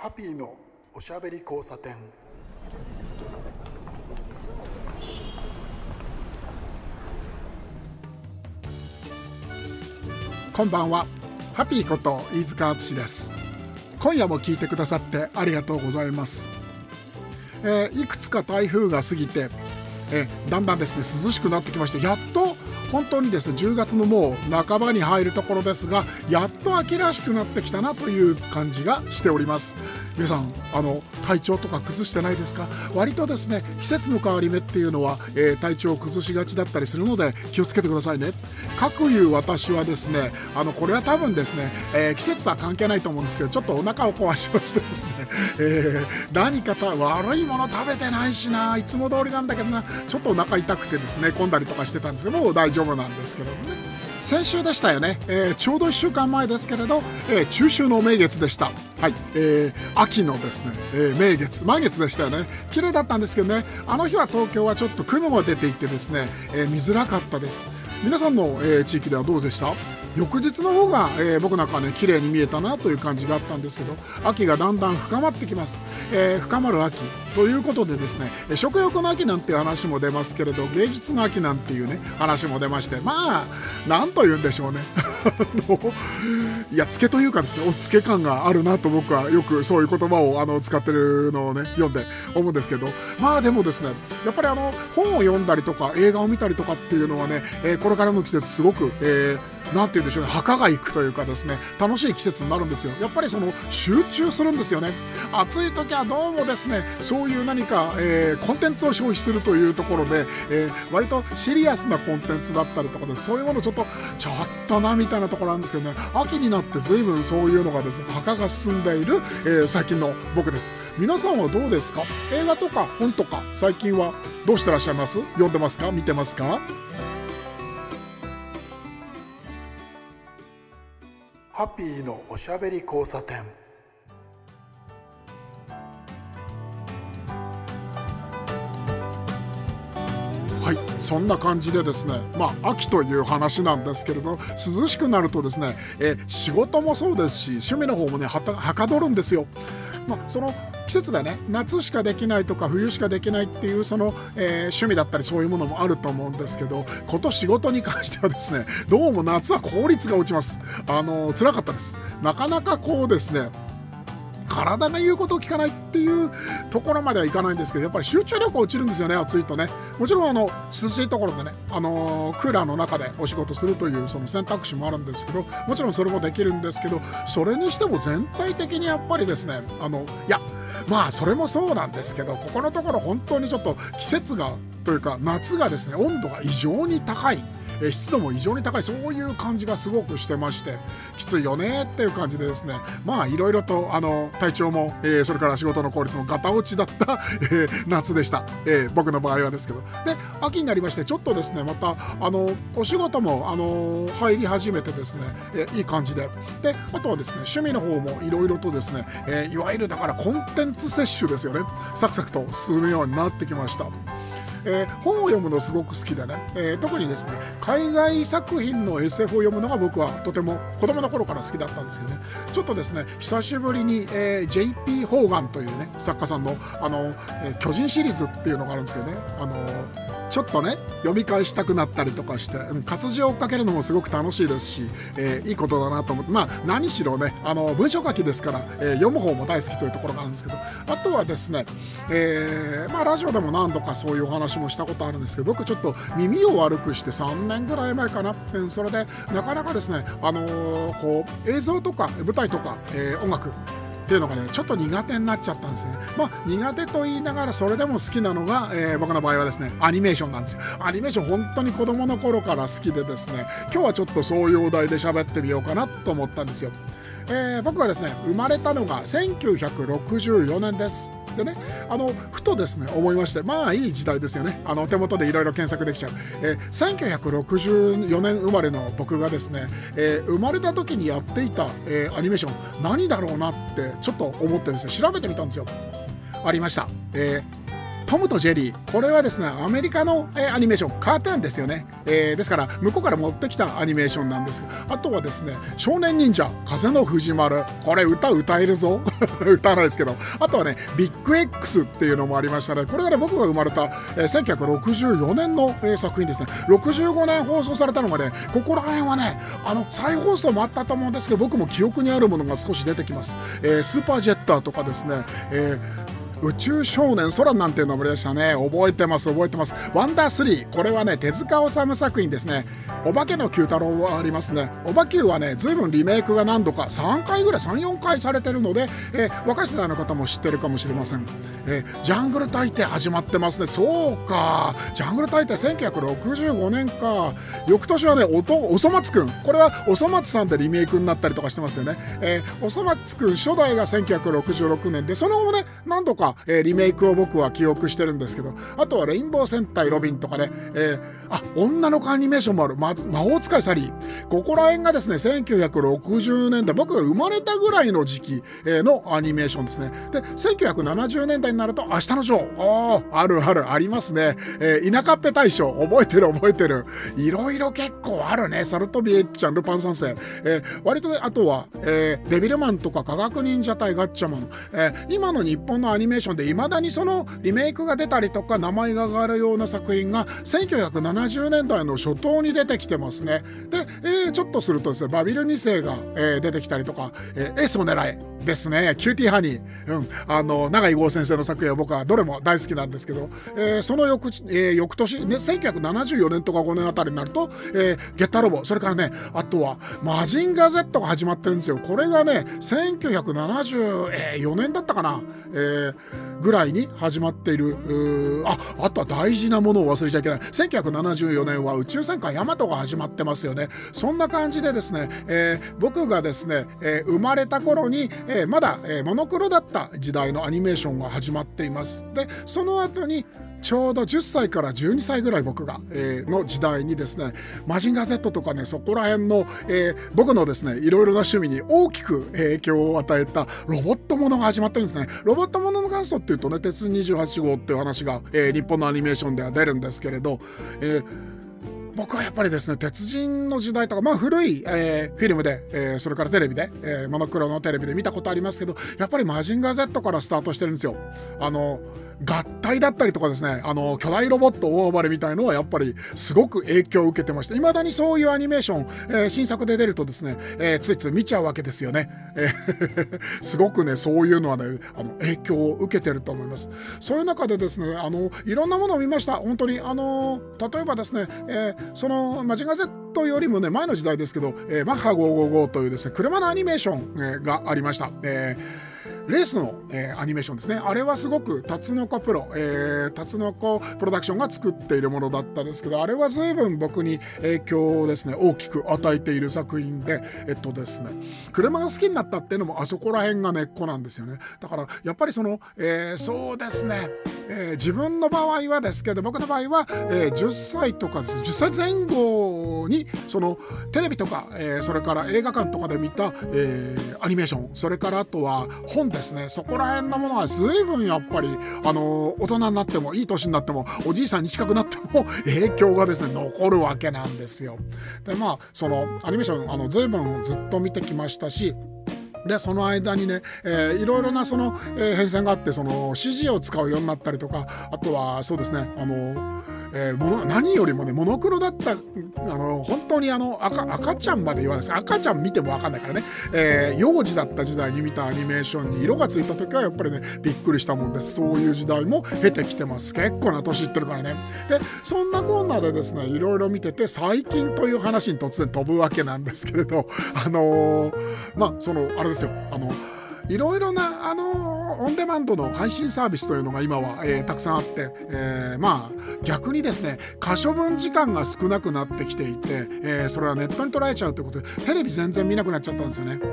ハッピーのおしゃべり交差点。こんばんは。ハッピーこと飯塚敦です。今夜も聞いてくださってありがとうございます、えー、いくつか台風が過ぎて、えー、だんだんですね涼しくなってきましてやっと本当にですね10月のもう半ばに入るところですがやっと秋らしくなってきたなという感じがしております。皆さんあの体調とか崩してないですか？割とですね季節の変わり目っていうのは、えー、体調を崩しがちだったりするので気をつけてくださいね。かくいう私はですねあのこれは多分ですね、えー、季節とは関係ないと思うんですけどちょっとお腹を壊しましてですね、えー、何かた悪いもの食べてないしないつも通りなんだけどなちょっとお腹痛くてですね混んだりとかしてたんですけどもう大丈夫なんですけどもね先週でしたよね、えー、ちょうど1週間前ですけれど、えー、中秋の名月でした。はい、えー、秋のですね、えー、名月、満月でしたよね。綺麗だったんですけどね、あの日は東京はちょっと雲が出ていてですね、え、見づらかったです。皆さんの、えー、地域ではどうでした？翌日の方が、えー、僕なんかはね綺麗に見えたなという感じがあったんですけど秋がだんだん深まってきます、えー、深まる秋。ということでですね食欲の秋なんていう話も出ますけれど芸術の秋なんていうね話も出ましてまあ何と言うんでしょうね。いやつけというかですねおつけ感があるなと僕はよくそういう言葉をあの使ってるのをね読んで思うんですけどまあでもですねやっぱりあの本を読んだりとか映画を見たりとかっていうのはね、えー、これからの季節すごく、えー何て言うんでしょうね墓が行くというかですね楽しい季節になるんですよ。やっぱりその集中するんですよね。暑い時はどうもですねそういう何か、えー、コンテンツを消費するというところで、えー、割とシリアスなコンテンツだったりとかでそういうものちょっとちょっとなみたいなところなんですけどね秋になって随分そういうのがですね墓が進んでいる、えー、最近の僕です。皆さんはどうですか？映画とか本とか最近はどうしてらっしゃいます？読んでますか？見てますか？ハッピーのおしゃべり交差点はいそんな感じでですねまあ秋という話なんですけれど涼しくなるとですねえ仕事もそうですし趣味の方もねはかどるんですよ。まあ、その季節でね。夏しかできないとか冬しかできないっていうその、えー、趣味だったりそういうものもあると思うんですけどこと仕事に関してはですねどうも夏は効率が落ちます。あの辛かったです。なかなかこうですね体が言うことを聞かないっていうところまではいかないんですけどやっぱり集中力落ちるんですよね暑いとね。もちろんあの涼しいところでね、あのー、クーラーの中でお仕事するというその選択肢もあるんですけどもちろんそれもできるんですけどそれにしても全体的にやっぱりですねあのいやまあそれもそうなんですけどここのところ本当にちょっと季節がというか夏がですね温度が異常に高い。え湿度も異常に高いそういう感じがすごくしてましてきついよねっていう感じでですね。まあいろいろとあの体調も、えー、それから仕事の効率もガタ落ちだった、え、夏でした、えー、僕の場合はですけど。で秋になりましてちょっとですねまたあのお仕事もあの入り始めてですね、えいい感じで。であとはですね趣味の方もいろいろとですね、えいわゆるだからコンテンツ摂取ですよね。サクサクと進むようになってきました。えー、本を読むのすごく好きでね、えー、特にですね海外作品の SF を読むのが僕はとても子供の頃から好きだったんですけどね。ちょっとですね久しぶりに、えー、JP ホーガンというね作家さんのあの、え巨人シリーズっていうのがあるんですけどね。あのちょっとね読み返したくなったりとかして、うん、活字を追っかけるのもすごく楽しいですし、えー、いいことだなと思ってまあ何しろねあの文章書きですから、えー、読む方も大好きというところがあるんですけどあとはですね、えー、まあ、ラジオでも何度かそういうお話もしたことあるんですけど僕ちょっと耳を悪くして3年ぐらい前かな、うん、それでなかなかですね、あのこう映像とか舞台とか、え音楽っていうのがねちょっと苦手になっちゃったんですね。まあ苦手と言いながらそれでも好きなのが、えー、僕の場合はですねアニメーションなんですよ。アニメーション本当に子供の頃から好きでですね今日はちょっとそういうお題で喋ってみようかなと思ったんですよ。えー、僕はですね生まれたのが1964年です。でね。あのふとですね思いましてまあいい時代ですよね。あの手元でいろいろ検索できちゃう、えー、1964年生まれの僕がですね、えー、生まれた時にやっていた、えー、アニメーション何だろうなってちょっと思ってですね調べてみたんですよ。ありました、えートムとジェリー。これはですねアメリカの、えー、アニメーション。カートゥーンですよね、えー、ですから向こうから持ってきたアニメーションなんです。あとはですね少年忍者。風の藤丸。これ歌歌えるぞ。歌わないですけど。あとはねビッグ X っていうのもありましたね。これがね僕が生まれた、えー、1964年の、えー、作品ですね。65年放送されたのがねここら辺はねあの再放送もあったと思うんですけど僕も記憶にあるものが少し出てきます、えー、スーパージェッターとかですね、えー宇宙少年空なんていうのもありましたね。覚えてます覚えてます。ワンダー3これはね手塚治虫作品ですね。お化けの Q 太郎はありますね。お化けはね随分リメイクが何度か3回ぐらい34回されてるので、え、若い世代の方も知ってるかもしれません、え、ジャングル大帝始まってますね。そうか。ジャングル大帝1965年か。翌年はねおとおそ松くん。これはおそ松さんでリメイクになったりとかしてますよね、え、おそ松くん初代が1966年でその後もね何度かえー、リメイクを僕は記憶してるんですけどあとはレインボー戦隊ロビンとかね、えー、あ女の子アニメーションもある、ま、魔法使いサリー。ここら辺がですね1960年代僕が生まれたぐらいの時期、えー、のアニメーションですね。で1970年代になると明日のジョー。あるあるありますね、えー、田舎っぺ大将。覚えてる覚えてる。いろいろ結構あるね。さるとびエッちゃんルパン三世、えー、割とあとは、えー、デビルマンとか科学忍者隊ガッチャマン、えー、今の日本のアニメーションでいまだにそのリメイクが出たりとか名前が上がるような作品が1970年代の初頭に出てきてますね。で、えー、ちょっとするとですねバビル2世が、えー、出てきたりとか「えー、エースを狙え」ですね。キューティーハニー、うん、あの永井豪先生の作品は僕はどれも大好きなんですけど、えー、その翌,、えー、翌年、ね、1974年とか5年あたりになると、えー、ゲッターロボ。それからねあとはマジンガー Z が始まってるんですよ。これがね1974年だったかな、えー、ぐらいに始まっている。ああとは大事なものを忘れちゃいけない。1974年は宇宙戦艦ヤマトが始まってますよね。そんな感じでですね、えー、僕がですね、えー、生まれた頃に、えー、まだ、えモノクロだった時代のアニメーションが始まっています。でその後にちょうど10歳から12歳ぐらい僕が、えー、の時代にですねマジンガー Z とかねそこら辺の、えー、僕のですねいろいろな趣味に大きく影響を与えたロボットものが始まってるんですね。ロボットものの元祖っていうとね鉄28号っていう話が、えー、日本のアニメーションでは出るんですけれど、えー僕はやっぱりですね鉄人の時代とかまあ古い、えー、フィルムで、えー、それからテレビで、えー、モノクロのテレビで見たことありますけどやっぱりマジンガー Z からスタートしてるんですよ。あの合体だったりとかですねあの巨大ロボット大暴れみたいのはやっぱりすごく影響を受けてましていまだにそういうアニメーション、えー、新作で出るとですね、えー、ついつい見ちゃうわけですよね、すごくねそういうのはねあの影響を受けてると思います。そういう中でですねあのいろんなものを見ました。本当にあの例えばですね、えー、そのマジガゼットよりもね前の時代ですけど、えー、マッハ555というですね車のアニメーション、えー、がありました、えーレースの、えー、アニメーションですね。あれはすごくタツノコプロ、えー、タツノコプロダクションが作っているものだったんですけどあれは随分僕に影響をですね大きく与えている作品でえっとですね車が好きになったっていうのもあそこら辺が根っこなんですよね。だからやっぱりその、えー、そうですね、えー、自分の場合はですけど僕の場合は、えー、10歳とかですね10歳前後にそのテレビとか、えー、それから映画館とかで見た、えー、アニメーションそれからあとは本でですねそこら辺のものは随分やっぱりあの大人になってもいい年になってもおじいさんに近くなっても 影響がですね残るわけなんですよ。でまあそのアニメーションあの随分ずっと見てきましたしでその間にね、えー、いろいろなその、えー、変遷があってその CG を使うようになったりとかあとはそうですねあのえー、もの何よりもねモノクロだったあの本当にあの赤赤ちゃんまで言わないです。赤ちゃん見ても分かんないからね、えー、幼児だった時代に見たアニメーションに色がついた時はやっぱりねびっくりしたもんです。そういう時代も経てきてます。結構な年いってるからね。でそんなこんなでですねいろいろ見てて最近という話に突然飛ぶわけなんですけれどあのー、まあそのあれですよ。あのいろいろなあのオンデマンドの配信サービスというのが今は、えー、たくさんあって、えー、まあ逆にですね可処分時間が少なくなってきていて、えー、それはネットに捉えちゃうということでテレビ全然見なくなっちゃったんですよね。で、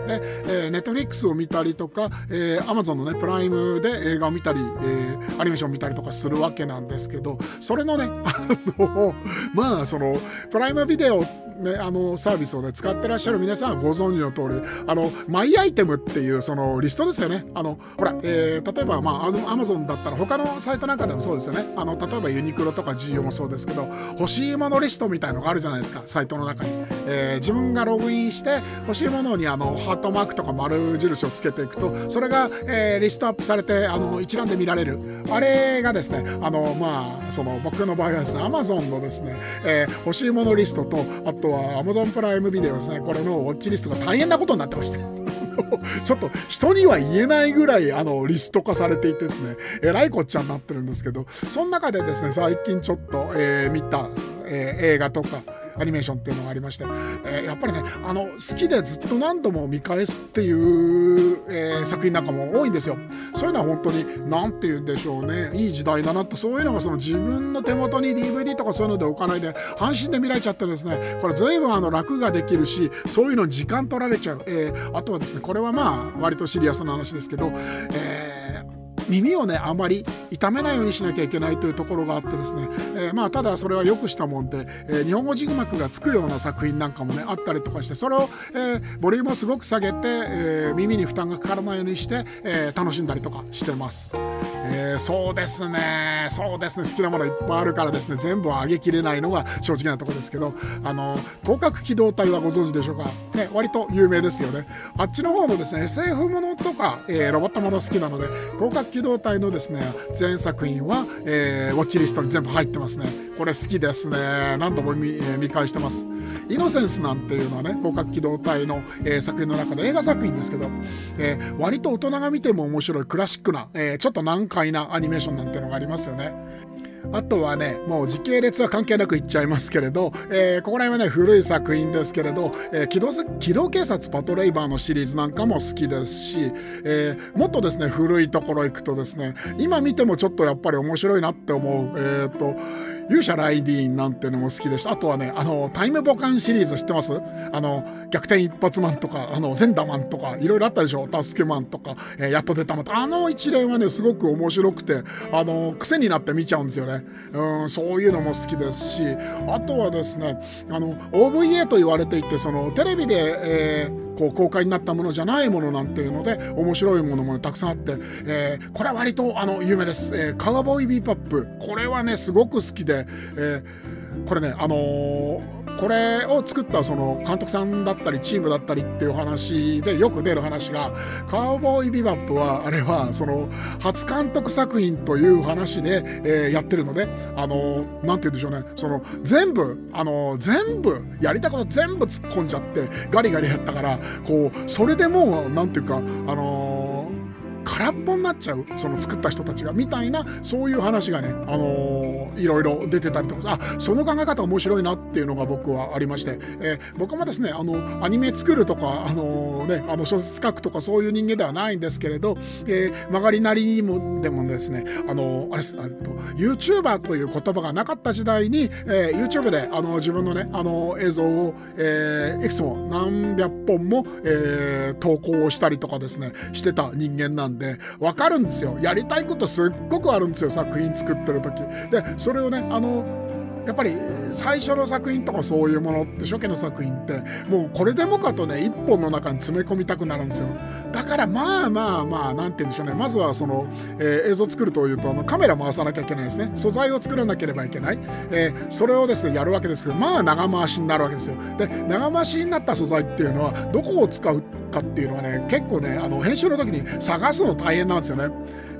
えー、ネットフリックスを見たりとか、えー、アマゾンのねプライムで映画を見たり、えー、アニメーションを見たりとかするわけなんですけどそれのね あのまあそのプライムビデオね、あのサービスをね使ってらっしゃる皆さんはご存知の通りあのマイアイテムっていうそのリストですよね。あのほら、えー、例えば、まあ、アマゾンだったら他のサイトなんかでもそうですよね。あの例えばユニクロとか GU もそうですけど欲しいものリストみたいのがあるじゃないですか。サイトの中に、えー、自分がログインして欲しいものにあのハートマークとか丸印をつけていくとそれが、えー、リストアップされてあの一覧で見られる。あれがですねあのまあその僕の場合はですね Amazon のですね、えー、欲しいものリストとあとは Amazon プライムビデオですね。これのウォッチリストが大変なことになってまして。ちょっと人には言えないぐらいあのリスト化されていてですねえらいこっちゃになってるんですけどその中でですね最近ちょっと、えー、見た、えー、映画とかアニメーションっていうのがありまして、えー、やっぱりねあの好きでずっと何度も見返すっていう、えー、作品なんかも多いんですよ。そういうのは本当に何て言うんでしょうね。いい時代だなとそういうのがその自分の手元に DVD とかそういうので置かないで半身で見られちゃってですねこれ随分あの楽ができるしそういうのに時間取られちゃう、えー、あとはですねこれはまあ割とシリアスな話ですけど、えー耳をねあまり痛めないようにしなきゃいけないというところがあってですね、えー、まあただそれはよくしたもんで、えー、日本語字幕がつくような作品なんかもねあったりとかしてそれを、えー、ボリュームをすごく下げて、え耳に負担がかからないようにして、え楽しんだりとかしてます。えー、そうですね。そうですね。好きなものいっぱいあるからですね。全部は上げきれないのが正直なとこですけどあの広角機動隊はご存知でしょうか、ね、割と有名ですよね。あっちの方のですね SF ものとか、えー、ロボットもの好きなので広角機動隊のですね全作品は、えー、ウォッチリストに全部入ってますね。これ好きですね。何度も見,、えー、見返してます。イノセンスなんていうのはね広角機動隊の、えー、作品の中で映画作品ですけど、えー、割と大人が見ても面白いクラシックな、えー、ちょっと難解なアニメーションなんてのがありますよね。あとはね、もう時系列は関係なく言っちゃいますけれど、えー、ここら辺はね、古い作品ですけれど、えー、機動機動警察パトレイバーのシリーズなんかも好きですし、えー、もっとですね、古いところ行くとですね、今見てもちょっとやっぱり面白いなって思う、えっ、と、勇者ライディーンなんていうのも好きでした。あとはね、あの、タイムボカンシリーズ知ってます？あの、逆転一発マンとか、あの、ゼンダマンとか、いろいろあったでしょ？助けマンとか、えー、やっと出たマンとか、あの一連はね、すごく面白くて、あの、癖になって見ちゃうんですよね。うん、そういうのも好きですし、あとはですね、あの、OVA と言われていて、その、テレビで、えーこう公開になったものじゃないものなんていうので面白いものも、たくさんあって、えー、これは割とあの有名です、えー、カウボーイビーパップこれはねすごく好きで、えー、これねあのーこれを作ったその監督さんだったりチームだったりっていう話でよく出る話がカウボーイビバップはあれはその初監督作品という話で、えー、やってるのであのなんて言うんでしょうね。その全部あの全部やりたこと全部突っ込んじゃってガリガリやったからこうそれでもうなんていうかあの空っぽになっちゃうその作った人たちがみたいなそういう話がね、あのー、いろいろ出てたりとかあその考え方面白いなっていうのが僕はありまして、えー、僕もですねあのアニメ作るとか、あのー、ね、あの小説書くとかそういう人間ではないんですけれど、えー、曲がりなりにもでもですねあのあれあと YouTuber という言葉がなかった時代に、えー、YouTube であの自分のねあの映像を、えー、いくつも何百本も、えー、投稿したりとかですねしてた人間なんでで分かるんですよ。やりたいことすっごくあるんですよ作品作ってる時。でそれをねあのやっぱり最初の作品とかそういうものって初期の作品ってもうこれでもかとね一本の中に詰め込みたくなるんですよ。だからまあまあまあ何て言うんでしょうね。まずはその、えー、映像作るというとあのカメラ回さなきゃいけないですね。素材を作らなければいけない、えー、それをですねやるわけですけどまあ長回しになるわけですよ。で長回しになった素材っていうのはどこを使うかっていうのはね結構ねあの編集の時に探すの大変なんですよね。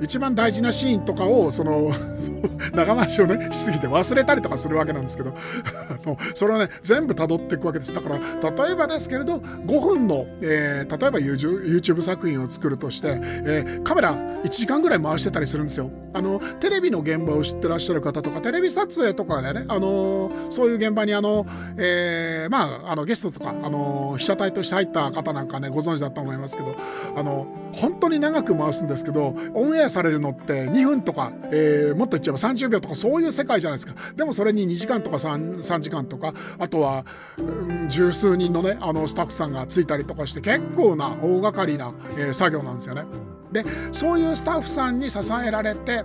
一番大事なシーンとかをその 長回しをねしすぎて忘れたりとかするわけなんですけど それをね全部辿っていくわけです。だから例えばですけれど5分の、えー、例えば YouTube 作品を作るとして、えー、カメラ1時間ぐらい回してたりするんですよ。あのテレビの現場を知ってらっしゃる方とかテレビ撮影とかでねあのそういう現場にあの、えー、まああのゲストとかあの被写体として入った方なんかねご存知だと思いますけどあの本当に長く回すんですけどオンエアされるのって2分とか、えー、もっと言っちゃえば30秒とかそういう世界じゃないですかでもそれに2時間とか 3, 3時間とかあとは、うん、十数人のねあのスタッフさんがついたりとかして結構な大掛かりな、えー、作業なんですよね。でそういうスタッフさんに支えられて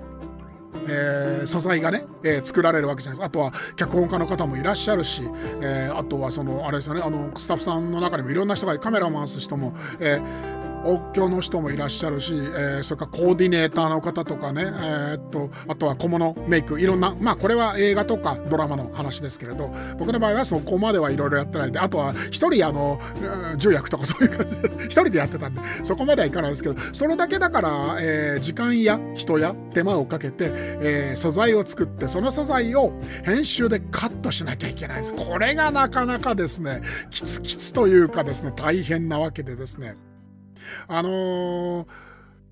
えー、素材がね、えー、作られるわけじゃないですか。あとは脚本家の方もいらっしゃるし、えー、あとはそのあれですよねあのスタッフさんの中にもいろんな人がカメラを回す人も、え音響の人もいらっしゃるし、えー、それからコーディネーターの方とかね、えー、っとあとは小物メイクいろんなまあこれは映画とかドラマの話ですけれど僕の場合はそこまではいろいろやってないんであとは一人あの重役とかそういう感じで一人でやってたんでそこまではいかないですけどそれだけだから、えー、時間や人や手間をかけて、えー、素材を作ってその素材を編集でカットしなきゃいけないんです。これがなかなかですねキツキツというかですね大変なわけでですね。あのー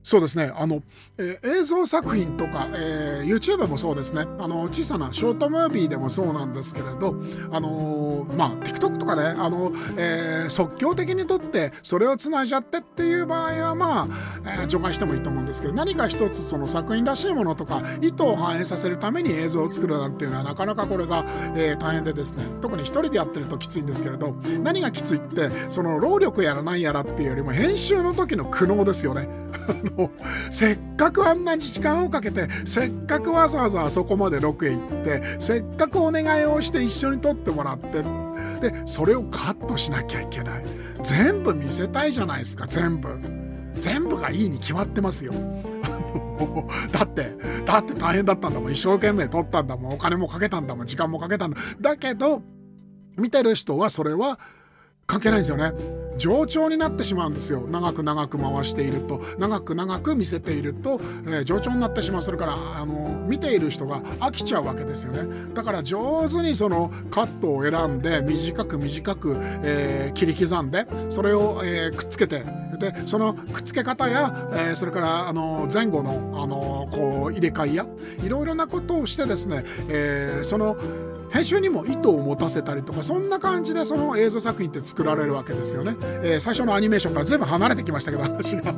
そうですね。あの、えー、映像作品とか、えー、YouTube もそうですね。あの小さなショートムービーでもそうなんですけれどあのー、まあ TikTok とかねあの、えー、即興的に撮ってそれをつないじゃってっていう場合はまあ、えー、除外してもいいと思うんですけど何か一つその作品らしいものとか意図を反映させるために映像を作るなんていうのはなかなかこれが、えー、大変でですね。特に一人でやってるときついんですけれど何がきついってその労力やらないやらっていうよりも編集の時の苦悩ですよね。せっかくあんなに時間をかけてせっかくわざわざあそこまでロケ行ってせっかくお願いをして一緒に撮ってもらってでそれをカットしなきゃいけない。全部見せたいじゃないですか全部。全部がいいに決まってますよ。だってだって大変だったんだもん。一生懸命撮ったんだもん。お金もかけたんだもん。時間もかけたんだ。だけど見てる人はそれは関係ないんですよね。冗長になってしまうんですよ。長く長く回していると。長く長く見せていると、えー、冗長になってしまう。それからあの見ている人が飽きちゃうわけですよね。だから上手にそのカットを選んで短く短く、えー、切り刻んでそれを、えー、くっつけてでそのくっつけ方や、えー、それからあの前後のあのこう入れ替えやいろいろなことをしてですね、えー、その編集にも意図を持たせたりとかそんな感じでその映像作品って作られるわけですよね、えー、最初のアニメーションから全部離れてきましたけど私が あ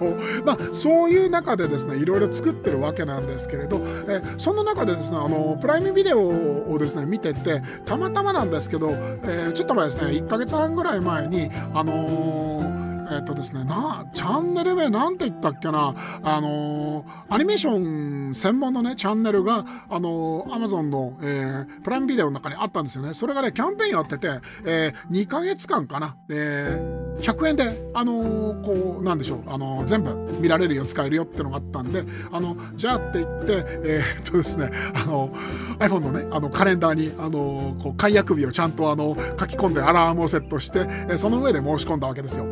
のまあそういう中でですねいろいろ作ってるわけなんですけれど、えー、そんな中でですねあのプライムビデオをですね見ててたまたまなんですけど、えー、ちょっと前ですね1ヶ月半ぐらい前にあのーえっ、とですね、な、チャンネル名なんて言ったっけな、あのー、アニメーション専門のね、チャンネルが、あのー、アマゾンの、えー、プライムビデオの中にあったんですよね。それがね、キャンペーンやってて、えー、2ヶ月間かな、えー、100円で、あのー、こう、なんでしょう、あのー、全部見られるよ、使えるよってのがあったんで、あの、じゃあって言って、え、っとですね、あの、iPhone のね、あの、カレンダーに、あのー、こう、解約日をちゃんと、あの、書き込んでアラームをセットして、えー、その上で申し込んだわけですよ。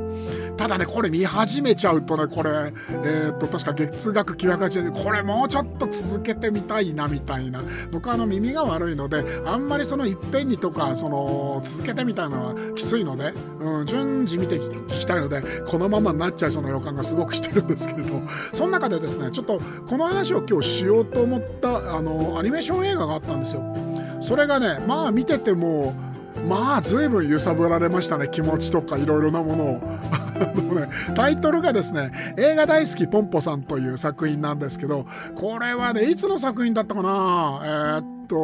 ただね、これ見始めちゃうとね、これ、えー、っと、確か月額980円で、これもうちょっと続けてみたいな、みたいな。僕はあの耳が悪いので、あんまりそのいっぺんにとか、その、続けてみたいのはきついので、うん、順次見て聞きたいので、このままになっちゃいそうな予感がすごくしてるんですけれど、その中でですね、ちょっとこの話を今日しようと思った、あの、アニメーション映画があったんですよ。それがね、まあ見てても、まあ随分揺さぶられましたね気持ちとかいろいろなものをね、タイトルがですね映画大好きポンポさんという作品なんですけどこれはねいつの作品だったかな？えー、っと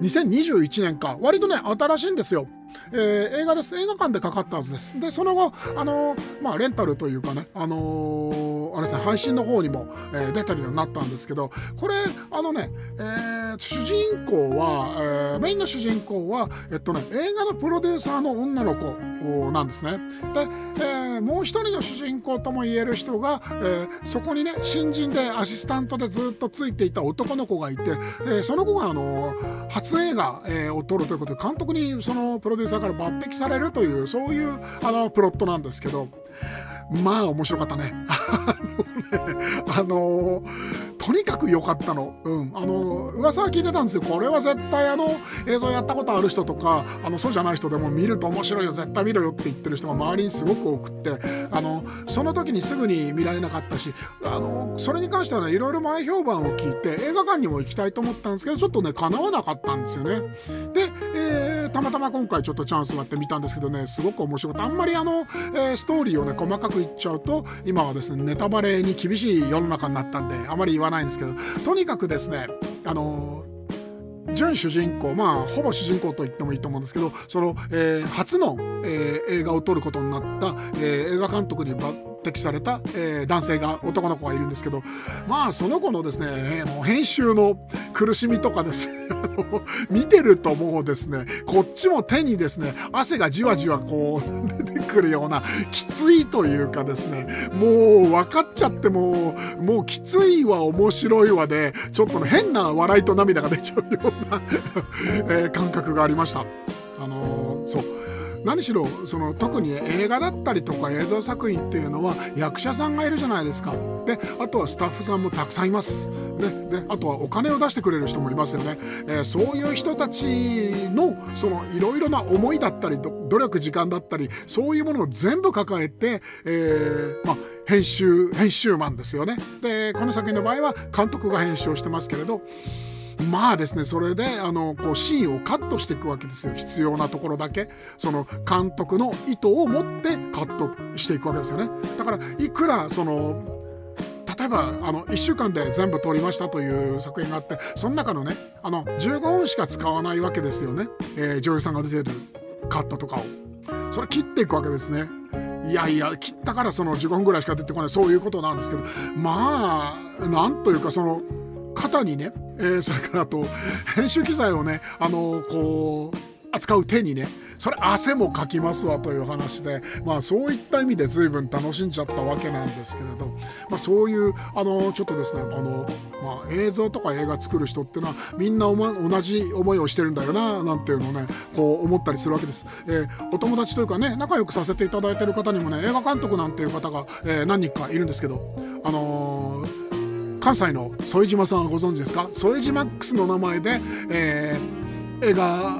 2021年か。割とね新しいんですよ。えー、映画です。映画館でかかったはずです。でその後あのー、まあレンタルというかねあのー、あれですね配信の方にも、え、出てるようになったんですけどこれあのね、えー、主人公は、え、メインの主人公はえっとね映画のプロデューサーの女の子なんですね。で、えー、もう一人の主人公とも言える人が、えー、そこにね新人でアシスタントでずっとついていた男の子がいて、えー、その子があの初映画、え、を撮るということで監督にそのプロデューサーから抜擢されるというそういうあのプロットなんですけどまあ面白かったね。あのとにかく良かったの。うん。あの、噂は聞いてたんですよ。これは絶対あの、映像やったことある人とか、あの、そうじゃない人でも見ると面白いよ、絶対見ろよって言ってる人が周りにすごく多くって、あの、その時にすぐに見られなかったし、あの、それに関してはね、いろいろ前評判を聞いて、映画館にも行きたいと思ったんですけど、ちょっとね、叶わなかったんですよね。で、えー、たまたま今回ちょっとチャンスがあって見たんですけどね、すごく面白かった。あんまりあの、えー、ストーリーをね、細かく言っちゃうと、今はですね、ネタバレに厳しい世の中になったんで、あまり言わないんですけど、とにかくですねあの準主人公まあほぼ主人公と言ってもいいと思うんですけどその、えー、初の、えー、映画を撮ることになった、えー、映画監督に抜抜擢された、えー、男性が男の子がいるんですけどまあその子のですねもう編集の苦しみとかです 見てるともうですねこっちも手にですね汗がじわじわこう出てくるようなきついというかですねもう分かっちゃってもうもうきついわ面白いわでちょっと変な笑いと涙が出ちゃうようなえー、感覚がありました。あのー、そう何しろその特に映画だったりとか映像作品っていうのは役者さんがいるじゃないですか。であとはスタッフさんもたくさんいます、ね、であとはお金を出してくれる人もいますよね、えー、そういう人たちのそのいろいろな思いだったり努力時間だったりそういうものを全部抱えて、えー、まあ編集編集マンですよね。でこの作品の場合は監督が編集をしてますけれどまあですねそれであのこうシーンをカットしていくわけですよ。必要なところだけ。その監督の意図を持ってカットしていくわけですよね。だからいくらその例えばあの1週間で全部撮りましたという作品があってその中のねあの15分しか使わないわけですよね、えー、女優さんが出てるカットとかを。それ切っていくわけですね。いやいや切ったからその15分ぐらいしか出てこない。そういうことなんですけど。まあなんというかその肩にね、えー、それからあと編集機材をねあのこう扱う手にねそれ汗もかきますわという話で、まあ、そういった意味で随分楽しんじゃったわけなんですけれど、まあ、そういうあのちょっとですねあの、まあ、映像とか映画作る人っていうのはみんな同じ思いをしてるんだよななんていうのをねこう思ったりするわけです、えー、お友達というかね仲良くさせていただいてる方にもね映画監督なんていう方が、えー、何人かいるんですけどあのー関西の副島さんはご存知ですか？副島ックスの名前で、えー、映画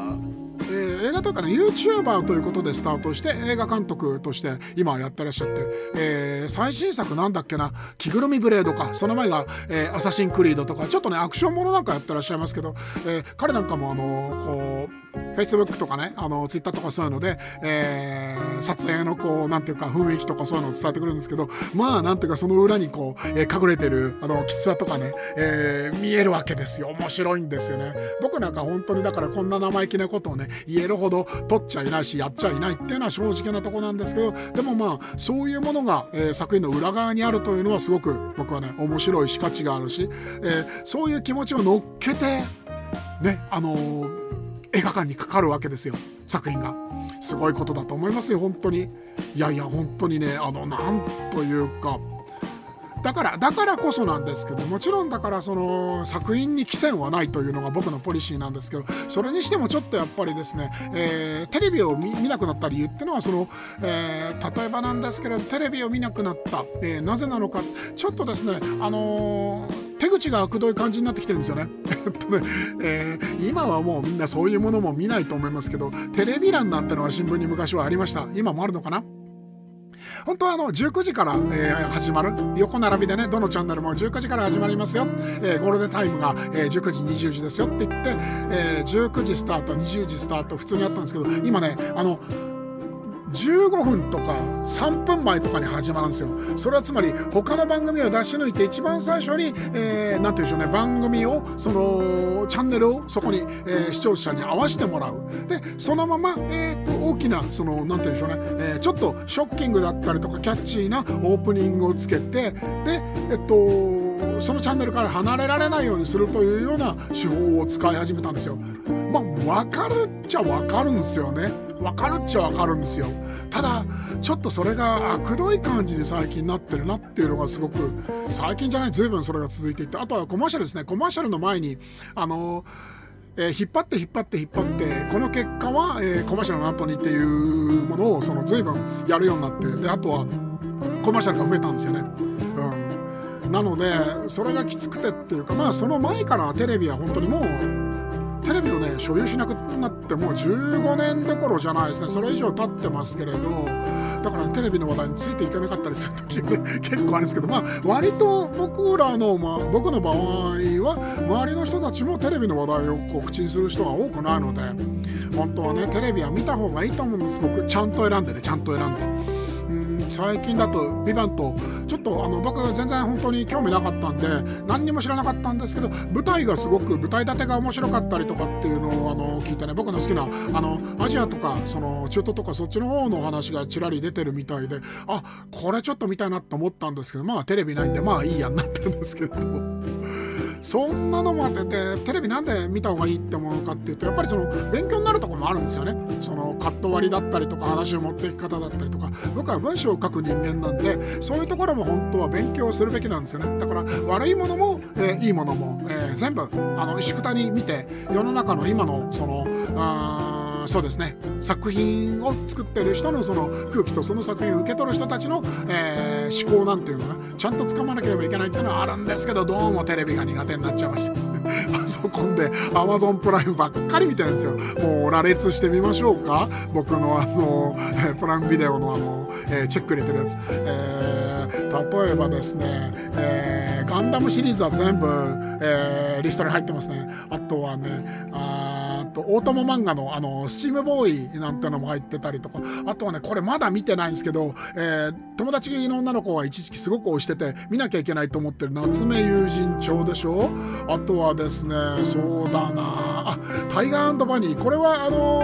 えー、映画というかね YouTuber ということでスタートして映画監督として今やってらっしゃって、えー、最新作なんだっけな着ぐるみブレードかその前が、えー、アサシンクリードとかちょっとねアクションものなんかやってらっしゃいますけど、えー、彼なんかもあのこう Facebook とかねあの Twitter とかそういうので、えー、撮影のこうなんていうか雰囲気とかそういうのを伝えてくるんですけどまあなんていうかその裏にこう、えー、隠れてるあのきつさとかね、えー、見えるわけですよ。面白いんですよね。僕なんか本当にだからこんな生意気なことをね言えるほど取っちゃいないしやっちゃいないっていうのは正直なとこなんですけどでもまあそういうものが、えー、作品の裏側にあるというのはすごく僕はね面白いし価値があるし、えー、そういう気持ちを乗っけてねあのー映画館にかかるわけですよ。作品が。すごいことだと思いますよ本当に。いやいや本当にねあのなんというかだからだからこそなんですけどもちろんだからその作品に寄せはないというのが僕のポリシーなんですけどそれにしてもちょっとやっぱりですね、えー、テレビを見なくなった理由っていうのはその、えー、例えばなんですけどテレビを見なくなった、えー、なぜなのかちょっとですねあの手口が悪どい感じになってきてるんですよ ね。えー、今はもうみんなそういうものも見ないと思いますけどテレビ欄なんてのは新聞に昔はありました今もあるのかな？本当はあの19時から、えー、始まる。横並びでねどのチャンネルも19時から始まりますよ、えー、ゴールデンタイムが、えー、19時20時ですよって言って、えー、19時スタート20時スタート普通にあったんですけど今ねあの15分とか3分前とかに始まるんですよ。それはつまり他の番組を出し抜いて一番最初に、えー、ていうんでしょうね、番組を、そのチャンネルをそこに、えー、視聴者に合わせてもらう。で、そのまま、えーと、大きな、その、なんていうんでしょうね、えー、ちょっとショッキングだったりとかキャッチーなオープニングをつけて、で、えっと、そのチャンネルから離れられないようにするというような手法を使い始めたんですよ。まあ、分かるっちゃ分かるんですよね。分かるっちゃ分かるんですよ。ただちょっとそれが悪どい感じに最近なってるなっていうのがすごく最近じゃない随分それが続いていてあとはコマーシャルですね。コマーシャルの前にあのえー、引っ張って引っ張って引っ張ってこの結果は、えー、コマーシャルの後にっていうものをその随分やるようになってであとはコマーシャルが増えたんですよね。うん、なのでそれがきつくてっていうかまあその前からテレビは本当にもうテレビをね所有しなくなってもう15年どころじゃないですね。それ以上経ってますけれど。だから、テレビの話題についていかなかったりする時、ね、結構あるんですけどまあ割と僕らの、ま、僕の場合は周りの人たちもテレビの話題をこう口にする人が多くないので本当はねテレビは見た方がいいと思うんです。僕ちゃんと選んでねちゃんと選んで。最近だと「ビバンとちょっとあの僕全然本当に興味なかったんで何にも知らなかったんですけど舞台がすごく舞台立てが面白かったりとかっていうのをあの聞いてね僕の好きなあのアジアとかその中東とかそっちの方の話がちらり出てるみたいであこれちょっと見たいなと思ったんですけどまあ テレビないんでまあいいやんなってんですけど。そんなのもあっててテレビなんで見た方がいいって思うかっていうとやっぱりその勉強になるとこもあるんですよね。そのカット割りだったりとか話を持っていき方だったりとか僕は文章を書く人間なんでそういうところも本当は勉強するべきなんですよね。だから悪いものも、えー、いいものも、えー、全部あの石くたに見て世の中の今のそのあそうですね。作品を作ってる人のその空気とその作品を受け取る人たちの、えー、思考なんていうのがちゃんとつかまなければいけないっていうのはあるんですけどどうもテレビが苦手になっちゃいました パソコンで Amazon プライムばっかり見てるんですよ。もう羅列してみましょうか。僕のあのプライムビデオのあの、えー、チェック入れてるやつ、えー、例えばですね、えー、ガンダムシリーズは全部、えー、リストに入ってますね。あとはねあと大友漫画のあのスチームボーイなんてのも入ってたりとか。あとはねこれまだ見てないんですけど、えー、友達の女の子は一時期すごく推してて見なきゃいけないと思ってる夏目友人帳でしょ？あとはですねそうだな。あタイガーバニー。これはあの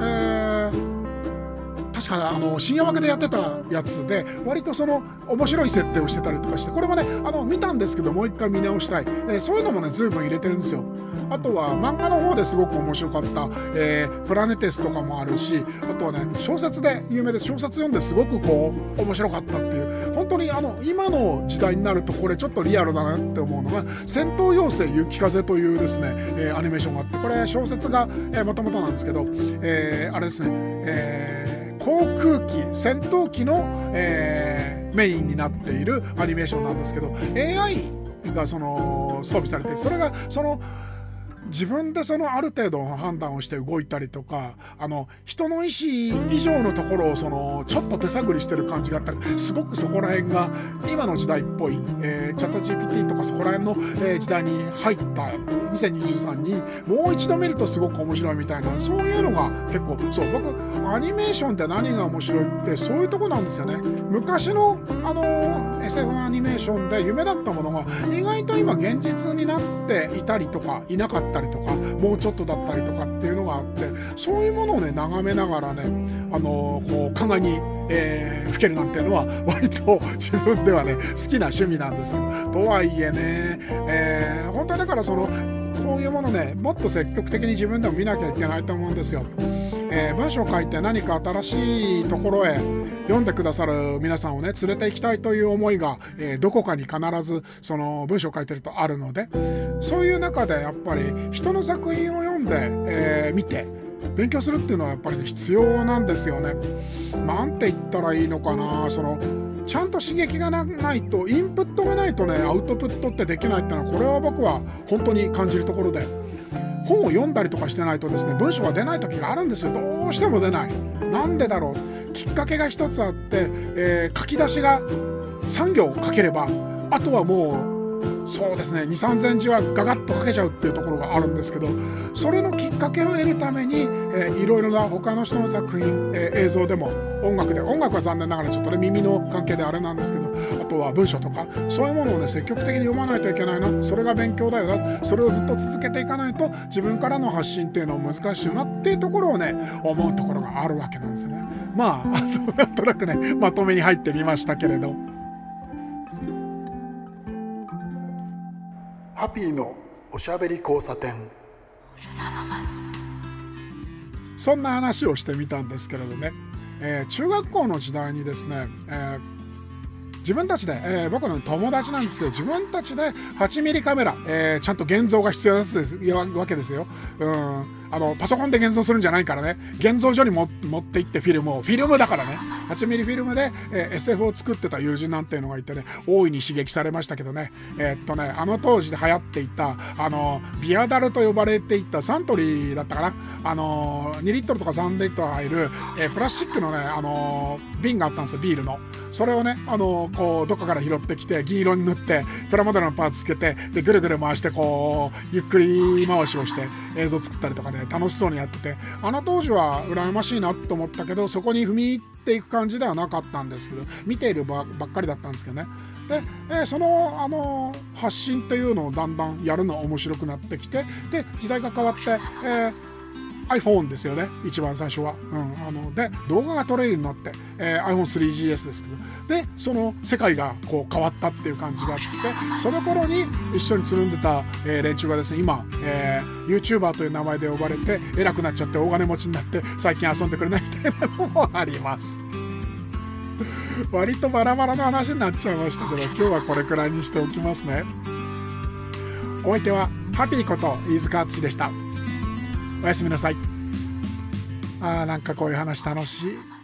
えー確かあの深夜枠でやってたやつで割とその面白い設定をしてたりとかしてこれもねあの見たんですけどもう一回見直したい、え、そういうのもね随分入れてるんですよ。あとは漫画の方ですごく面白かった、えー、プラネテスとかもあるしあとはね小説で有名で小説読んですごくこう面白かったっていう。本当にあの今の時代になるとこれちょっとリアルだなって思うのが「戦闘妖精雪風」というですね、えー、アニメーションがあってこれ小説がもともとなんですけど、えー、あれですね、えー航空機戦闘機の、えー、メインになっているアニメーションなんですけど AI がその装備されてそれがその自分でそのある程度の判断をして動いたりとかあの人の意思以上のところをそのちょっと手探りしてる感じがあったりすごくそこら辺が今の時代っぽい、えー、チャット GPT とかそこら辺の、えー、時代に入った2023にもう一度見るとすごく面白いみたいなそういうのが結構そう僕アニメーションって何が面白いってそういうとこなんですよね。昔のあの SF アニメーションで夢だったものが意外と今現実になっていたりとかいなかったたりとかもうちょっとだったりとかっていうのがあってそういうものをね眺めながらねあのこう考えに、えー、吹けるなんていうのは割と自分ではね好きな趣味なんですけどとはいえね、えー、本当はだからそのこういうものねもっと積極的に自分でも見なきゃいけないと思うんですよ。えー、文章を書いて何か新しいところへ読んでくださる皆さんをね連れて行きたいという思いが、えー、どこかに必ずその文章を書いてるとあるのでそういう中でやっぱり人の作品を読んで、えー、見て勉強するっていうのはやっぱり、ね、必要なんですよね。なんて言ったらいいのかなそのちゃんと刺激がないとインプットがないとねアウトプットってできないっていうのはこれは僕は本当に感じるところで本を読んだりとかしてないとですね文章が出ない時があるんですよ。どうしても出ない。なんでだろう。きっかけが一つあって、えー、書き出しが3行書ければあとはもうそうですね2 3 0 0 0字はガガッとかけちゃうっていうところがあるんですけどそれのきっかけを得るために、えー、いろいろな他の人の作品、えー、映像でも音楽で音楽は残念ながらちょっとね耳の関係であれなんですけどあとは文章とかそういうものをね積極的に読まないといけないなそれが勉強だよなそれをずっと続けていかないと自分からの発信っていうのは難しいよなっていうところをね思うところがあるわけなんですよね。まあなんとなくねまとめに入ってみましたけれど。ハピーのおしゃべり交差点そんな話をしてみたんですけれどね、えー、中学校の時代にですね、えー自分たちで、えー、僕の友達なんですけど、自分たちで8ミリカメラ、えー、ちゃんと現像が必要なやつですわけですよ。うん。あの、パソコンで現像するんじゃないからね。現像所に持って行ってフィルムを、フィルムだからね。8ミリフィルムで、えー、SF を作ってた友人なんていうのがいてね、大いに刺激されましたけどね。えー、っとね、あの当時で流行っていた、あの、ビアダルと呼ばれていたサントリーだったかな。あの、2リットルとか3リットル入る、えー、プラスチックのね、あの、瓶があったんですよ、ビールの。それをね、あの、こうどっかから拾ってきて銀色に塗ってプラモデルのパーツつけてでぐるぐる回してこうゆっくり回しをして映像作ったりとかね楽しそうにやっててあの当時は羨ましいなと思ったけどそこに踏み入っていく感じではなかったんですけど見ているばっかりだったんですけどね。で、えー、その、あの、発信っていうのをだんだんやるの面白くなってきてで時代が変わって、えー iPhone ですよね。一番最初は、うん、あので動画が撮れるようになって、えー、iPhone3GS ですけど。でその世界がこう変わったっていう感じがあってその頃に一緒につるんでた、えー、連中がですね今、えー、YouTuber という名前で呼ばれて偉くなっちゃって大金持ちになって最近遊んでくれないみたいなのもあります。割とバラバラな話になっちゃいましたけど今日はこれくらいにしておきますね。お相手はハピーこと飯塚敦でした。おやすみなさい。あーなんかこういう話楽しい。